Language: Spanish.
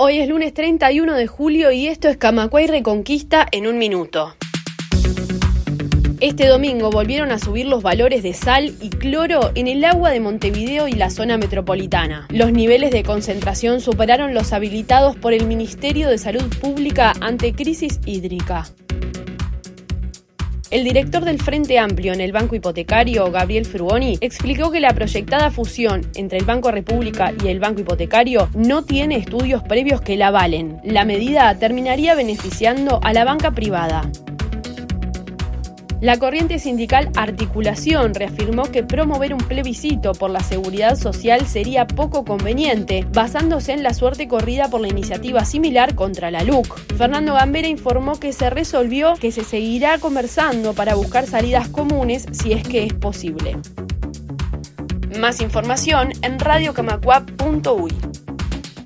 Hoy es lunes 31 de julio y esto es Camacuay Reconquista en un minuto. Este domingo volvieron a subir los valores de sal y cloro en el agua de Montevideo y la zona metropolitana. Los niveles de concentración superaron los habilitados por el Ministerio de Salud Pública ante crisis hídrica. El director del Frente Amplio en el Banco Hipotecario, Gabriel Fruoni, explicó que la proyectada fusión entre el Banco República y el Banco Hipotecario no tiene estudios previos que la avalen. La medida terminaría beneficiando a la banca privada. La corriente sindical Articulación reafirmó que promover un plebiscito por la seguridad social sería poco conveniente, basándose en la suerte corrida por la iniciativa similar contra la LUC. Fernando Gambera informó que se resolvió que se seguirá conversando para buscar salidas comunes si es que es posible. Más información en radiocamacuap.uy.